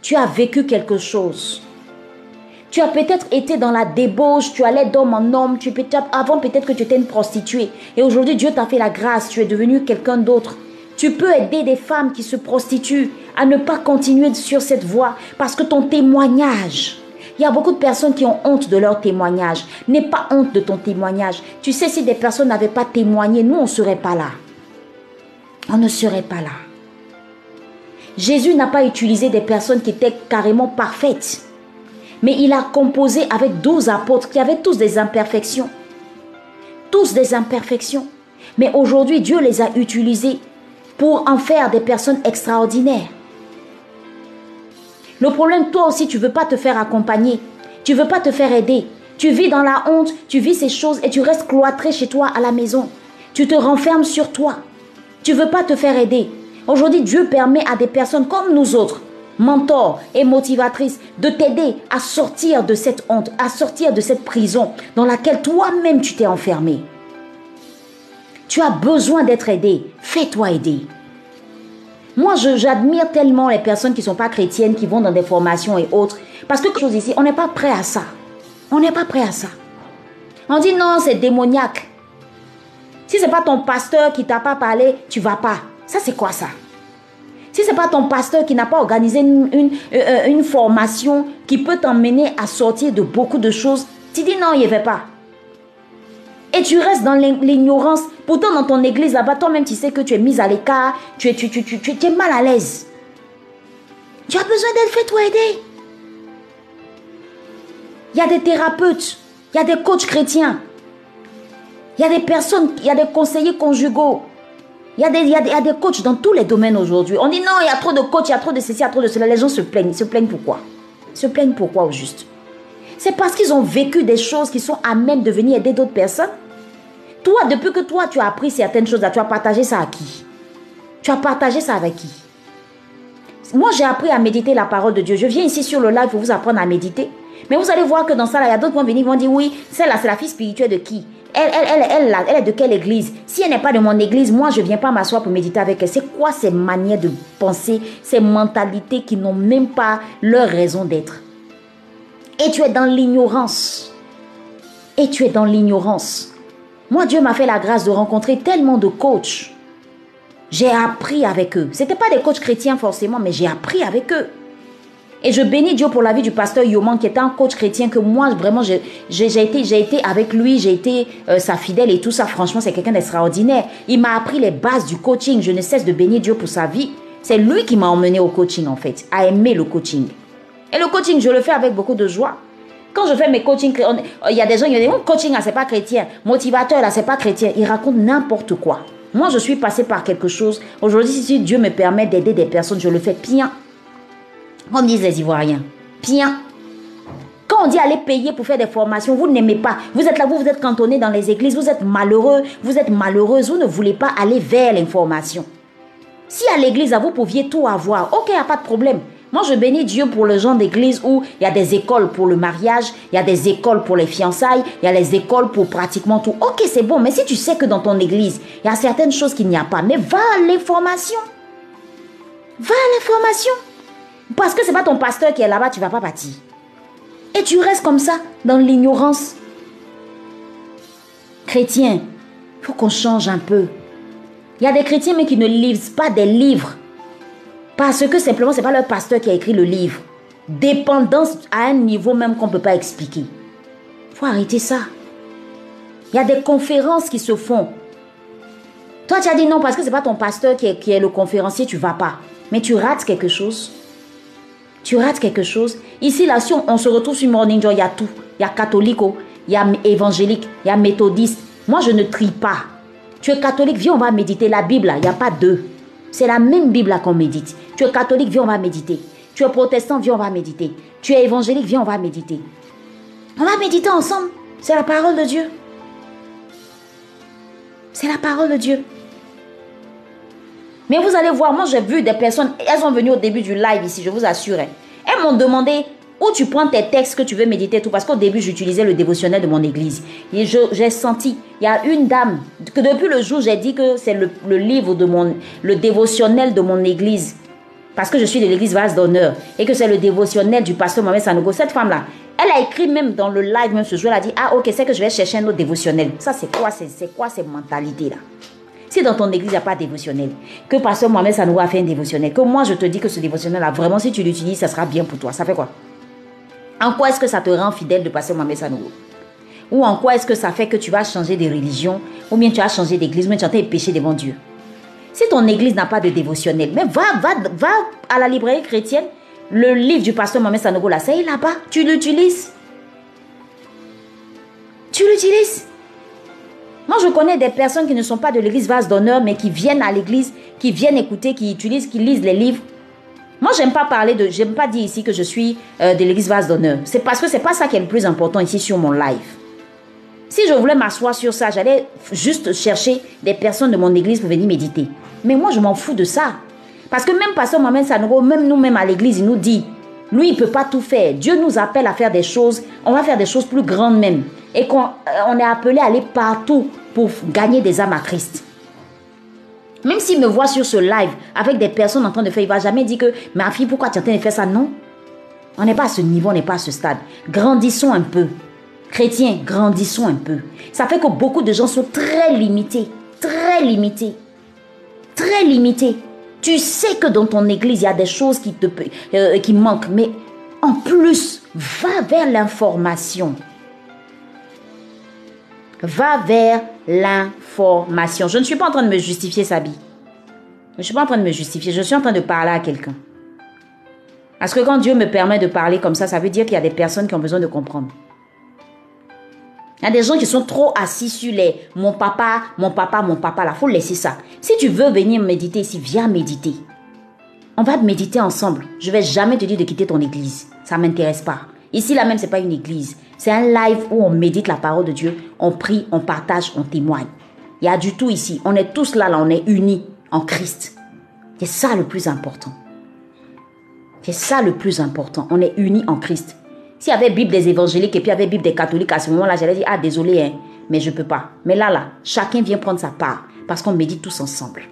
tu as vécu quelque chose. Tu as peut-être été dans la débauche, tu allais d'homme en homme, tu peut avant peut-être que tu étais une prostituée. Et aujourd'hui, Dieu t'a fait la grâce, tu es devenu quelqu'un d'autre. Tu peux aider des femmes qui se prostituent à ne pas continuer sur cette voie parce que ton témoignage, il y a beaucoup de personnes qui ont honte de leur témoignage. N'aie pas honte de ton témoignage. Tu sais, si des personnes n'avaient pas témoigné, nous, on ne serait pas là. On ne serait pas là. Jésus n'a pas utilisé des personnes qui étaient carrément parfaites mais il a composé avec douze apôtres qui avaient tous des imperfections. Tous des imperfections. Mais aujourd'hui, Dieu les a utilisés pour en faire des personnes extraordinaires. Le problème, toi aussi, tu ne veux pas te faire accompagner. Tu ne veux pas te faire aider. Tu vis dans la honte, tu vis ces choses et tu restes cloîtré chez toi à la maison. Tu te renfermes sur toi. Tu ne veux pas te faire aider. Aujourd'hui, Dieu permet à des personnes comme nous autres mentor et motivatrice de t'aider à sortir de cette honte, à sortir de cette prison dans laquelle toi-même tu t'es enfermé. Tu as besoin d'être aidé. Fais-toi aider. Moi, j'admire tellement les personnes qui ne sont pas chrétiennes, qui vont dans des formations et autres. Parce que quelque chose ici, on n'est pas prêt à ça. On n'est pas prêt à ça. On dit non, c'est démoniaque. Si c'est pas ton pasteur qui t'a pas parlé, tu vas pas. Ça, c'est quoi ça? Si c'est pas ton pasteur qui n'a pas organisé une, une, euh, une formation qui peut t'emmener à sortir de beaucoup de choses, tu dis non, il ne va pas. Et tu restes dans l'ignorance. Pourtant, dans ton église là-bas, toi-même, tu sais que tu es mise à l'écart, tu es, tu, tu, tu, es mal à l'aise. Tu as besoin d'être fait toi aider. Il y a des thérapeutes, il y a des coachs chrétiens, il y a des personnes, il y a des conseillers conjugaux, il y, a des, il, y a des, il y a des coachs dans tous les domaines aujourd'hui. On dit non, il y a trop de coachs, il y a trop de ceci, il y a trop de cela. Les gens se plaignent. Ils se plaignent pourquoi se plaignent pourquoi au juste C'est parce qu'ils ont vécu des choses qui sont à même de venir aider d'autres personnes. Toi, depuis que toi, tu as appris certaines choses, tu as partagé ça à qui? Tu as partagé ça avec qui? Moi, j'ai appris à méditer la parole de Dieu. Je viens ici sur le live pour vous apprendre à méditer. Mais vous allez voir que dans ça, il y a d'autres qui vont venir, vont dire, oui, celle-là, c'est la fille spirituelle de qui? Elle, elle, elle, elle, est de quelle église? Si elle n'est pas de mon église, moi, je ne viens pas m'asseoir pour méditer avec elle. C'est quoi ces manières de penser, ces mentalités qui n'ont même pas leur raison d'être? Et tu es dans l'ignorance. Et tu es dans l'ignorance. Moi, Dieu m'a fait la grâce de rencontrer tellement de coachs. J'ai appris avec eux. Ce n'étaient pas des coachs chrétiens forcément, mais j'ai appris avec eux. Et je bénis Dieu pour la vie du pasteur Yoman, qui est un coach chrétien que moi, vraiment, j'ai été, j'ai été avec lui, j'ai été euh, sa fidèle et tout ça. Franchement, c'est quelqu'un d'extraordinaire. Il m'a appris les bases du coaching. Je ne cesse de bénir Dieu pour sa vie. C'est lui qui m'a emmené au coaching, en fait, à aimer le coaching. Et le coaching, je le fais avec beaucoup de joie. Quand je fais mes coachings, il y a des gens qui disent, oh, coaching là, c'est pas chrétien. Motivateur là, c'est pas chrétien. Ils racontent n'importe quoi. Moi, je suis passé par quelque chose. Aujourd'hui, si Dieu me permet d'aider des personnes, je le fais bien. Comme disent les Ivoiriens. Bien. Quand on dit aller payer pour faire des formations, vous n'aimez pas. Vous êtes là, vous, vous êtes cantonné dans les églises, vous êtes malheureux, vous êtes malheureuse, vous ne voulez pas aller vers l'information. Si à l'église, vous pouviez tout avoir, ok, il n'y a pas de problème. Moi, je bénis Dieu pour le genre d'église où il y a des écoles pour le mariage, il y a des écoles pour les fiançailles, il y a les écoles pour pratiquement tout. Ok, c'est bon, mais si tu sais que dans ton église, il y a certaines choses qu'il n'y a pas, mais va à l'information. Va à l'information. Parce que ce n'est pas ton pasteur qui est là-bas, tu ne vas pas partir. Et tu restes comme ça, dans l'ignorance. Chrétien, il faut qu'on change un peu. Il y a des chrétiens mais qui ne lisent pas des livres parce que simplement, ce n'est pas leur pasteur qui a écrit le livre. Dépendance à un niveau même qu'on ne peut pas expliquer. Il faut arrêter ça. Il y a des conférences qui se font. Toi, tu as dit non parce que ce n'est pas ton pasteur qui est, le conférencier, tu ne vas pas. Mais tu rates quelque chose. Tu rates quelque chose. Ici, là, si on, se retrouve sur Morning Joy, il y a tout. Il y a catholique, il y a évangélique, il y a méthodiste. Moi, je ne trie pas. Tu es catholique, viens, on va méditer la Bible. Il n'y a pas deux. C'est la même Bible qu'on médite. Tu es catholique, viens, on va méditer. Tu es protestant, viens, on va méditer. Tu es évangélique, viens, on va méditer. On va méditer ensemble. C'est la parole de Dieu. C'est la parole de Dieu. Mais vous allez voir, moi j'ai vu des personnes, elles sont venues au début du live ici, je vous assure. Hein. Elles m'ont demandé où tu prends tes textes que tu veux méditer tout. Parce qu'au début, j'utilisais le dévotionnel de mon église. Et j'ai senti, il y a une dame, que depuis le jour, j'ai dit que c'est le, livre de mon, le dévotionnel de mon église. Parce que je suis de l'église Vase d'honneur. Et que c'est le dévotionnel du pasteur Mohamed Sanogo. Cette femme-là, elle a écrit même dans le live, même ce jour, elle a dit, ah ok, c'est que je vais chercher un autre dévotionnel. Ça, c'est quoi, c'est quoi ces mentalités-là si dans ton église, il n'y a pas de dévotionnel, que Pasteur Mohamed Sanogo a fait un dévotionnel, que moi je te dis que ce dévotionnel-là, vraiment, si tu l'utilises, ça sera bien pour toi. Ça fait quoi? En quoi est-ce que ça te rend fidèle de passer Mohamed Sanogo? Ou en quoi est-ce que ça fait que tu vas changer de religion? Ou bien tu vas changer d'église, mais tu as péché devant Dieu? Si ton église n'a pas de dévotionnel, mais va, va, va à la librairie chrétienne, le livre du pasteur Mohamed Sanogo, ça est là-bas, tu l'utilises. Tu l'utilises. Moi, je connais des personnes qui ne sont pas de l'église vase d'honneur, mais qui viennent à l'église, qui viennent écouter, qui utilisent, qui lisent les livres moi, j'aime pas parler de, j'aime pas dire ici que je suis euh, de l'église vase d'honneur. C'est parce que c'est pas ça qui est le plus important ici sur mon live. Si je voulais m'asseoir sur ça, j'allais juste chercher des personnes de mon église pour venir méditer. Mais moi, je m'en fous de ça. Parce que même Pasteur Mohamed Sanogo, même nous-mêmes à l'église, il nous dit, lui, il peut pas tout faire. Dieu nous appelle à faire des choses, on va faire des choses plus grandes même. Et qu'on euh, on est appelé à aller partout pour gagner des âmes à Christ. Même s'il me voit sur ce live avec des personnes en train de faire, il va jamais dire que ma fille, pourquoi tu es en train de faire ça? Non. On n'est pas à ce niveau, on n'est pas à ce stade. Grandissons un peu. Chrétiens, grandissons un peu. Ça fait que beaucoup de gens sont très limités. Très limités. Très limités. Tu sais que dans ton église, il y a des choses qui, te, euh, qui manquent. Mais en plus, va vers l'information. Va vers l'information. Je ne suis pas en train de me justifier, Sabi. Je ne suis pas en train de me justifier. Je suis en train de parler à quelqu'un. Parce que quand Dieu me permet de parler comme ça, ça veut dire qu'il y a des personnes qui ont besoin de comprendre. Il y a des gens qui sont trop assis sur les mon papa, mon papa, mon papa. Il faut laisser ça. Si tu veux venir méditer ici, viens méditer. On va méditer ensemble. Je vais jamais te dire de quitter ton église. Ça m'intéresse pas. Ici là même c'est pas une église. C'est un live où on médite la parole de Dieu, on prie, on partage, on témoigne. Il y a du tout ici. On est tous là, là, on est unis en Christ. C'est ça le plus important. C'est ça le plus important. On est unis en Christ. S'il y avait Bible des évangéliques et puis il y avait Bible des catholiques à ce moment-là, j'allais dire, ah désolé, hein, mais je peux pas. Mais là, là, chacun vient prendre sa part parce qu'on médite tous ensemble.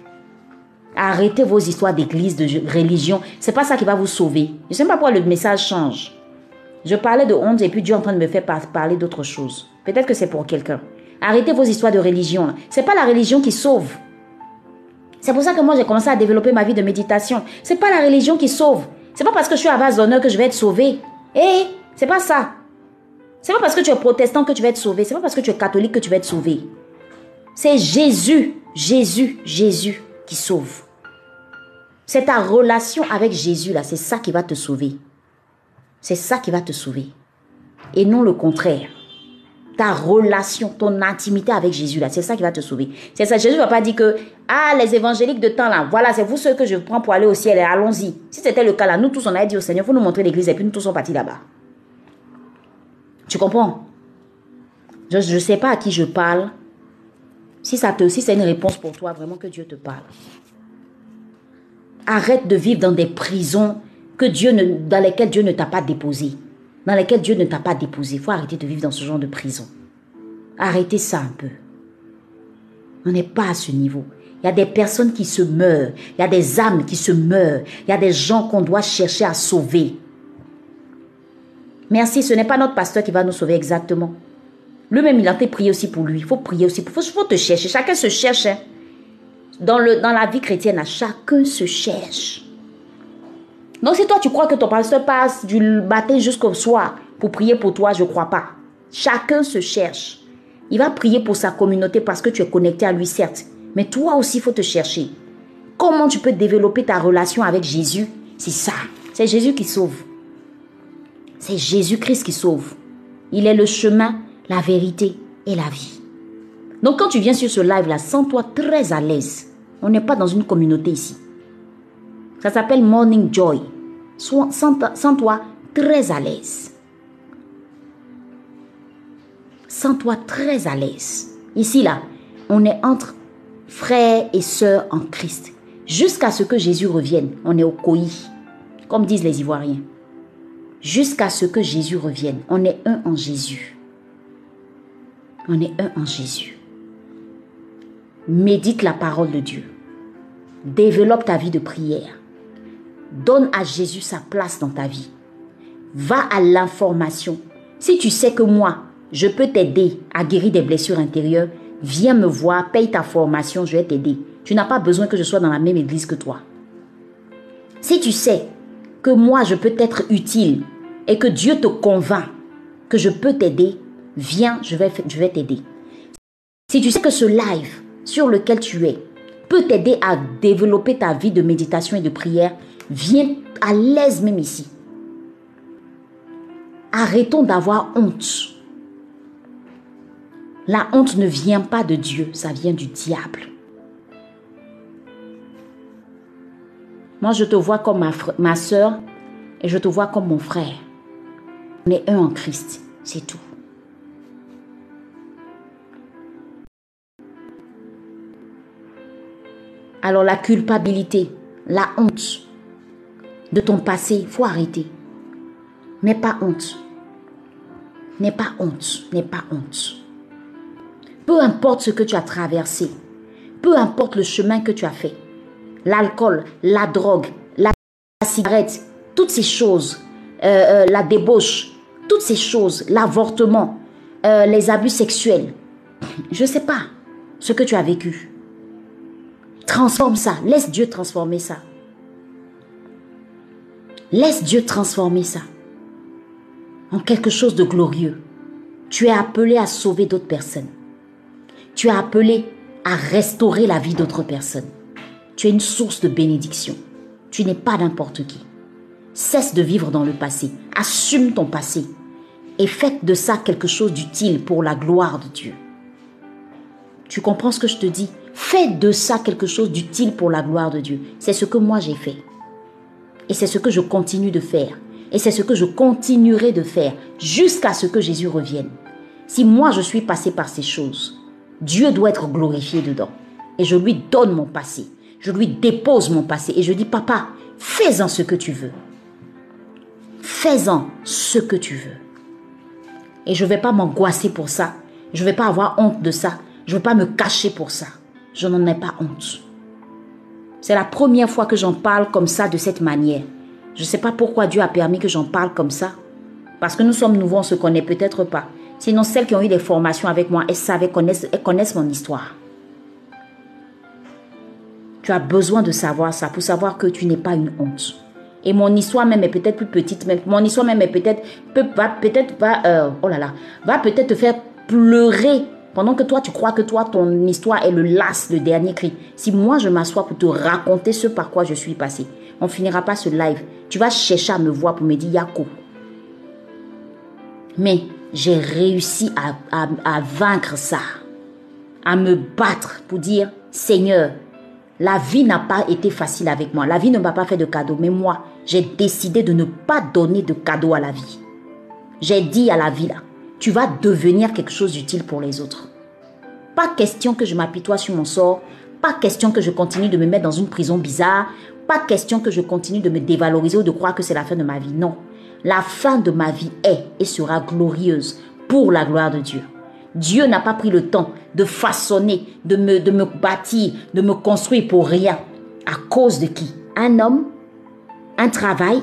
Arrêtez vos histoires d'église, de religion. C'est pas ça qui va vous sauver. Je sais pas pourquoi le message change. Je parlais de honte et puis Dieu est en train de me faire parler d'autre chose. Peut-être que c'est pour quelqu'un. Arrêtez vos histoires de religion. C'est pas la religion qui sauve. C'est pour ça que moi j'ai commencé à développer ma vie de méditation. C'est pas la religion qui sauve. C'est pas parce que je suis à base d'honneur que je vais être sauvé. Eh, c'est pas ça. C'est pas parce que tu es protestant que tu vas être sauvé. C'est pas parce que tu es catholique que tu vas être sauvé. C'est Jésus, Jésus, Jésus qui sauve. C'est ta relation avec Jésus là, c'est ça qui va te sauver. C'est ça qui va te sauver. Et non le contraire. Ta relation, ton intimité avec Jésus là, c'est ça qui va te sauver. C'est ça. Jésus va pas dire que, ah, les évangéliques de temps là, voilà, c'est vous ceux que je prends pour aller au ciel et allons-y. Si c'était le cas là, nous tous on a dit au Seigneur, faut nous montrer l'église et puis nous tous sommes partis là-bas. Tu comprends? Je ne sais pas à qui je parle. Si ça te, si c'est une réponse pour toi, vraiment que Dieu te parle. Arrête de vivre dans des prisons que Dieu ne, dans lesquelles Dieu ne t'a pas déposé. Dans lesquelles Dieu ne t'a pas déposé. Il faut arrêter de vivre dans ce genre de prison. Arrêtez ça un peu. On n'est pas à ce niveau. Il y a des personnes qui se meurent. Il y a des âmes qui se meurent. Il y a des gens qu'on doit chercher à sauver. Merci, ce n'est pas notre pasteur qui va nous sauver exactement. Lui-même, il a été prié aussi pour lui. Il faut prier aussi. Il faut, te chercher. Chacun se cherche. Hein. Dans, la vie chrétienne, chacun se cherche. Donc si toi tu crois que ton pasteur passe du matin jusqu'au soir pour prier pour toi, je ne crois pas. Chacun se cherche. Il va prier pour sa communauté parce que tu es connecté à lui, certes. Mais toi aussi, il faut te chercher. Comment tu peux développer ta relation avec Jésus? C'est ça. C'est Jésus qui sauve. C'est Jésus-Christ qui sauve. Il est le chemin, la vérité et la vie. Donc quand tu viens sur ce live-là, sens-toi très à l'aise. On n'est pas dans une communauté ici. Ça s'appelle Morning Joy. Sens-toi très à l'aise. Sens-toi très à l'aise. Ici, là, on est entre frères et sœurs en Christ. Jusqu'à ce que Jésus revienne, on est au coï, comme disent les Ivoiriens jusqu'à ce que Jésus revienne. On est un en Jésus. On est un en Jésus. Médite la parole de Dieu. Développe ta vie de prière. Donne à Jésus sa place dans ta vie. Va à l'information. Si tu sais que moi, je peux t'aider à guérir des blessures intérieures, viens me voir, paye ta formation, je vais t'aider. Tu n'as pas besoin que je sois dans la même église que toi. Si tu sais que moi, je peux être utile et que Dieu te convainc que je peux t'aider, viens, je vais, t'aider. Si tu sais que ce live sur lequel tu es peut t'aider à développer ta vie de méditation et de prière, viens à l'aise même ici. Arrêtons d'avoir honte. La honte ne vient pas de Dieu, ça vient du diable. Moi, je te vois comme ma soeur et je te vois comme mon frère. On est un en Christ, c'est tout. Alors la culpabilité, la honte de ton passé, il faut arrêter. N'aie pas honte. N'aie pas honte. N'aie pas honte. Peu importe ce que tu as traversé, peu importe le chemin que tu as fait, l'alcool, la drogue, la cigarette, toutes ces choses, euh, euh, la débauche, toutes ces choses, l'avortement, euh, les abus sexuels, je ne sais pas ce que tu as vécu. Transforme ça, laisse Dieu transformer ça. Laisse Dieu transformer ça en quelque chose de glorieux. Tu es appelé à sauver d'autres personnes. Tu es appelé à restaurer la vie d'autres personnes. Tu es une source de bénédiction. Tu n'es pas n'importe qui. Cesse de vivre dans le passé. Assume ton passé. Et fais de ça quelque chose d'utile pour la gloire de Dieu. Tu comprends ce que je te dis? Fais de ça quelque chose d'utile pour la gloire de Dieu. C'est ce que moi j'ai fait. Et c'est ce que je continue de faire. Et c'est ce que je continuerai de faire jusqu'à ce que Jésus revienne. Si moi je suis passé par ces choses, Dieu doit être glorifié dedans. Et je lui donne mon passé. Je lui dépose mon passé. Et je dis, papa, fais-en ce que tu veux. Fais-en ce que tu veux. Et je ne vais pas m'angoisser pour ça. Je ne vais pas avoir honte de ça. Je ne vais pas me cacher pour ça. Je n'en ai pas honte. C'est la première fois que j'en parle comme ça, de cette manière. Je ne sais pas pourquoi Dieu a permis que j'en parle comme ça. Parce que nous sommes nouveaux, on ne se connaît peut-être pas. Sinon, celles qui ont eu des formations avec moi, elles savent, connaissent, elles connaissent mon histoire. Tu as besoin de savoir ça pour savoir que tu n'es pas une honte. Et mon histoire même est peut-être plus petite, mais mon histoire même est peut-être, peut, va peut-être, va, euh, oh là là, va peut-être te faire pleurer pendant que toi, tu crois que toi, ton histoire est le las, le dernier cri. Si moi, je m'assois pour te raconter ce par quoi je suis passé, on finira pas ce live. Tu vas chercher à me voir pour me dire Yako. Mais j'ai réussi à, à, vaincre ça, à me battre pour dire Seigneur, la vie n'a pas été facile avec moi. La vie ne m'a pas fait de cadeaux. Mais moi, j'ai décidé de ne pas donner de cadeaux à la vie. J'ai dit à la vie là, tu vas devenir quelque chose d'utile pour les autres. Pas question que je m'apitoie sur mon sort. Pas question que je continue de me mettre dans une prison bizarre. Pas question que je continue de me dévaloriser ou de croire que c'est la fin de ma vie. Non. La fin de ma vie est et sera glorieuse pour la gloire de Dieu. Dieu n'a pas pris le temps de façonner, de me bâtir, de me construire pour rien. À cause de qui? Un homme Un travail?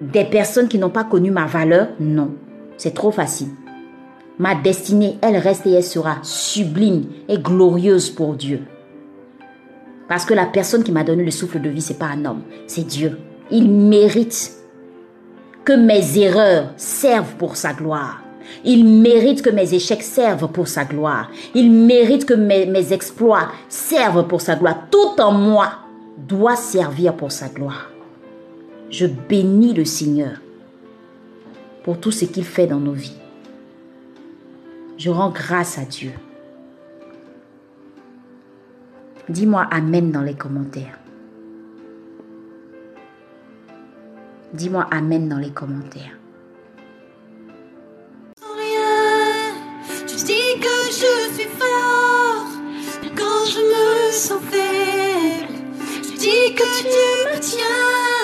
Des personnes qui n'ont pas connu ma valeur? Non. C'est trop facile. Ma destinée, elle reste et elle sera sublime et glorieuse pour Dieu. Parce que la personne qui m'a donné le souffle de vie, c'est pas un homme, c'est Dieu. Il mérite que mes erreurs servent pour sa gloire. Il mérite que mes échecs servent pour sa gloire. Il mérite que mes, mes exploits servent pour sa gloire. Tout en moi doit servir pour sa gloire. Je bénis le Seigneur pour tout ce qu'il fait dans nos vies. Je rends grâce à Dieu. Dis-moi Amen dans les commentaires. Dis-moi Amen dans les commentaires. Tu dis que je suis fort quand je me sens faible. Tu dis que tu me tiens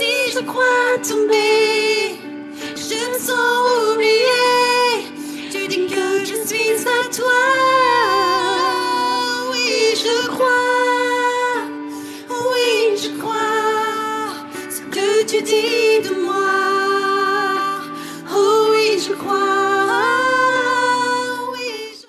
si je crois tomber. Je me sens oublié. Tu dis que je suis à toi. Oui, je crois. Oui, je crois. Ce que tu dis.